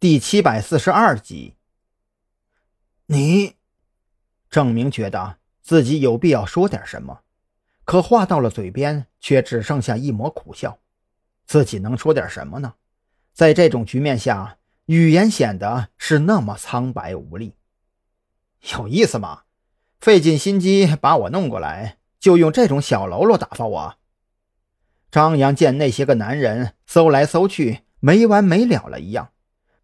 第七百四十二集。你，郑明觉得自己有必要说点什么，可话到了嘴边，却只剩下一抹苦笑。自己能说点什么呢？在这种局面下，语言显得是那么苍白无力。有意思吗？费尽心机把我弄过来，就用这种小喽啰打发我？张扬见那些个男人搜来搜去没完没了了一样。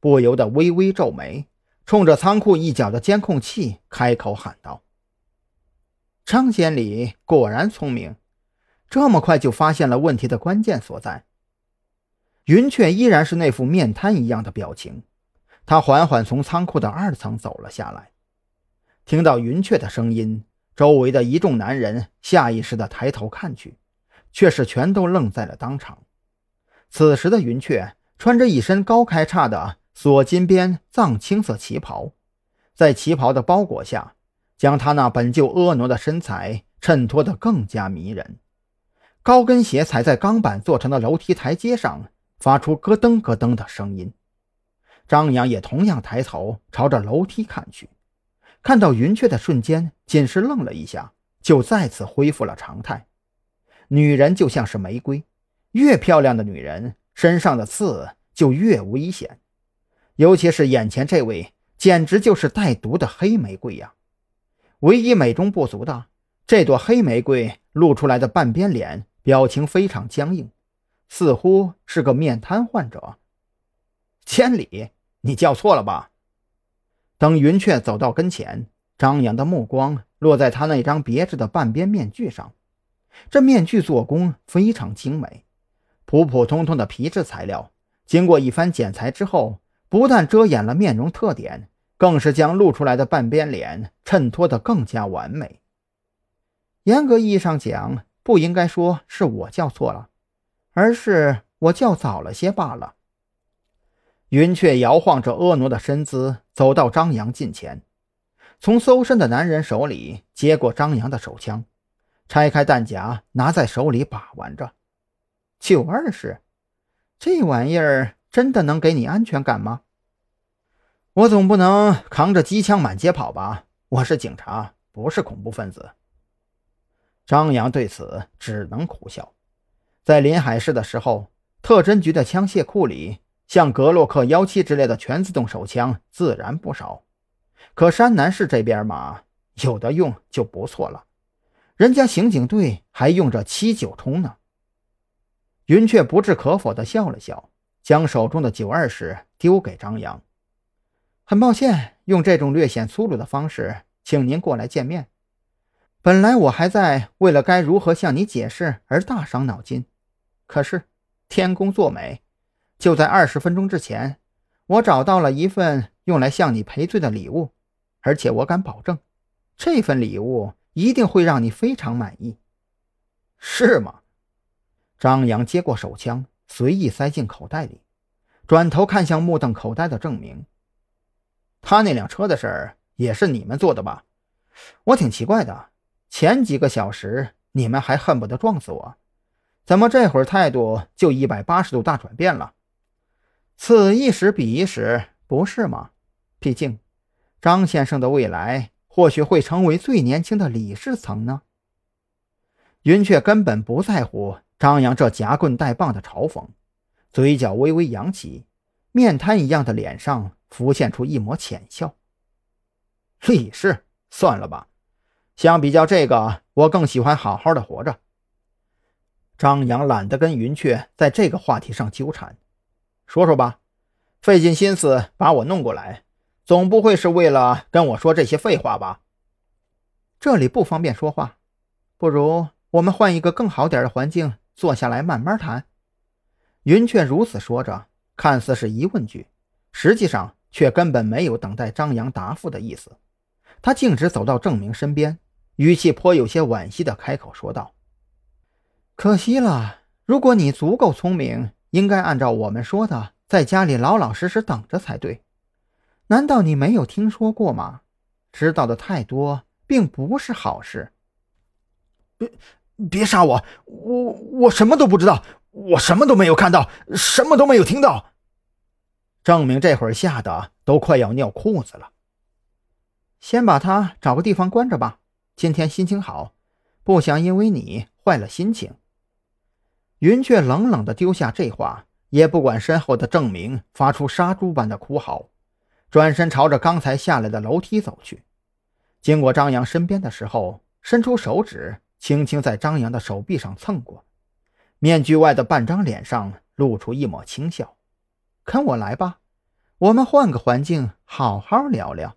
不由得微微皱眉，冲着仓库一角的监控器开口喊道：“张监理果然聪明，这么快就发现了问题的关键所在。”云雀依然是那副面瘫一样的表情，他缓缓从仓库的二层走了下来。听到云雀的声音，周围的一众男人下意识地抬头看去，却是全都愣在了当场。此时的云雀穿着一身高开叉的。锁金边藏青色旗袍，在旗袍的包裹下，将她那本就婀娜的身材衬托得更加迷人。高跟鞋踩在钢板做成的楼梯台阶上，发出咯噔咯噔的声音。张扬也同样抬头朝着楼梯看去，看到云雀的瞬间，仅是愣了一下，就再次恢复了常态。女人就像是玫瑰，越漂亮的女人身上的刺就越危险。尤其是眼前这位，简直就是带毒的黑玫瑰呀！唯一美中不足的，这朵黑玫瑰露出来的半边脸，表情非常僵硬，似乎是个面瘫患者。千里，你叫错了吧？等云雀走到跟前，张扬的目光落在他那张别致的半边面具上，这面具做工非常精美，普普通通的皮质材料，经过一番剪裁之后。不但遮掩了面容特点，更是将露出来的半边脸衬托得更加完美。严格意义上讲，不应该说是我叫错了，而是我叫早了些罢了。云雀摇晃着婀娜的身姿，走到张扬近前，从搜身的男人手里接过张扬的手枪，拆开弹夹，拿在手里把玩着。九二式，这玩意儿。真的能给你安全感吗？我总不能扛着机枪满街跑吧？我是警察，不是恐怖分子。张扬对此只能苦笑。在临海市的时候，特侦局的枪械库里，像格洛克幺七之类的全自动手枪自然不少。可山南市这边嘛，有的用就不错了。人家刑警队还用着七九冲呢。云雀不置可否地笑了笑。将手中的九二式丢给张扬，很抱歉用这种略显粗鲁的方式请您过来见面。本来我还在为了该如何向你解释而大伤脑筋，可是天公作美，就在二十分钟之前，我找到了一份用来向你赔罪的礼物，而且我敢保证，这份礼物一定会让你非常满意。是吗？张扬接过手枪。随意塞进口袋里，转头看向目瞪口呆的郑明。他那辆车的事儿也是你们做的吧？我挺奇怪的，前几个小时你们还恨不得撞死我，怎么这会儿态度就一百八十度大转变了？此一时彼一时，不是吗？毕竟，张先生的未来或许会成为最年轻的理事层呢。云雀根本不在乎。张扬这夹棍带棒的嘲讽，嘴角微微扬起，面瘫一样的脸上浮现出一抹浅笑。李氏，算了吧，相比较这个，我更喜欢好好的活着。张扬懒得跟云雀在这个话题上纠缠，说说吧，费尽心思把我弄过来，总不会是为了跟我说这些废话吧？这里不方便说话，不如我们换一个更好点的环境。坐下来慢慢谈。云雀如此说着，看似是疑问句，实际上却根本没有等待张扬答复的意思。他径直走到郑明身边，语气颇有些惋惜的开口说道：“可惜了，如果你足够聪明，应该按照我们说的，在家里老老实实等着才对。难道你没有听说过吗？知道的太多，并不是好事。”别杀我！我我什么都不知道，我什么都没有看到，什么都没有听到。郑明这会儿吓得都快要尿裤子了。先把他找个地方关着吧，今天心情好，不想因为你坏了心情。云雀冷冷地丢下这话，也不管身后的郑明发出杀猪般的哭嚎，转身朝着刚才下来的楼梯走去。经过张扬身边的时候，伸出手指，轻轻在张扬的手臂上蹭过，面具外的半张脸上露出一抹轻笑：“跟我来吧，我们换个环境，好好聊聊。”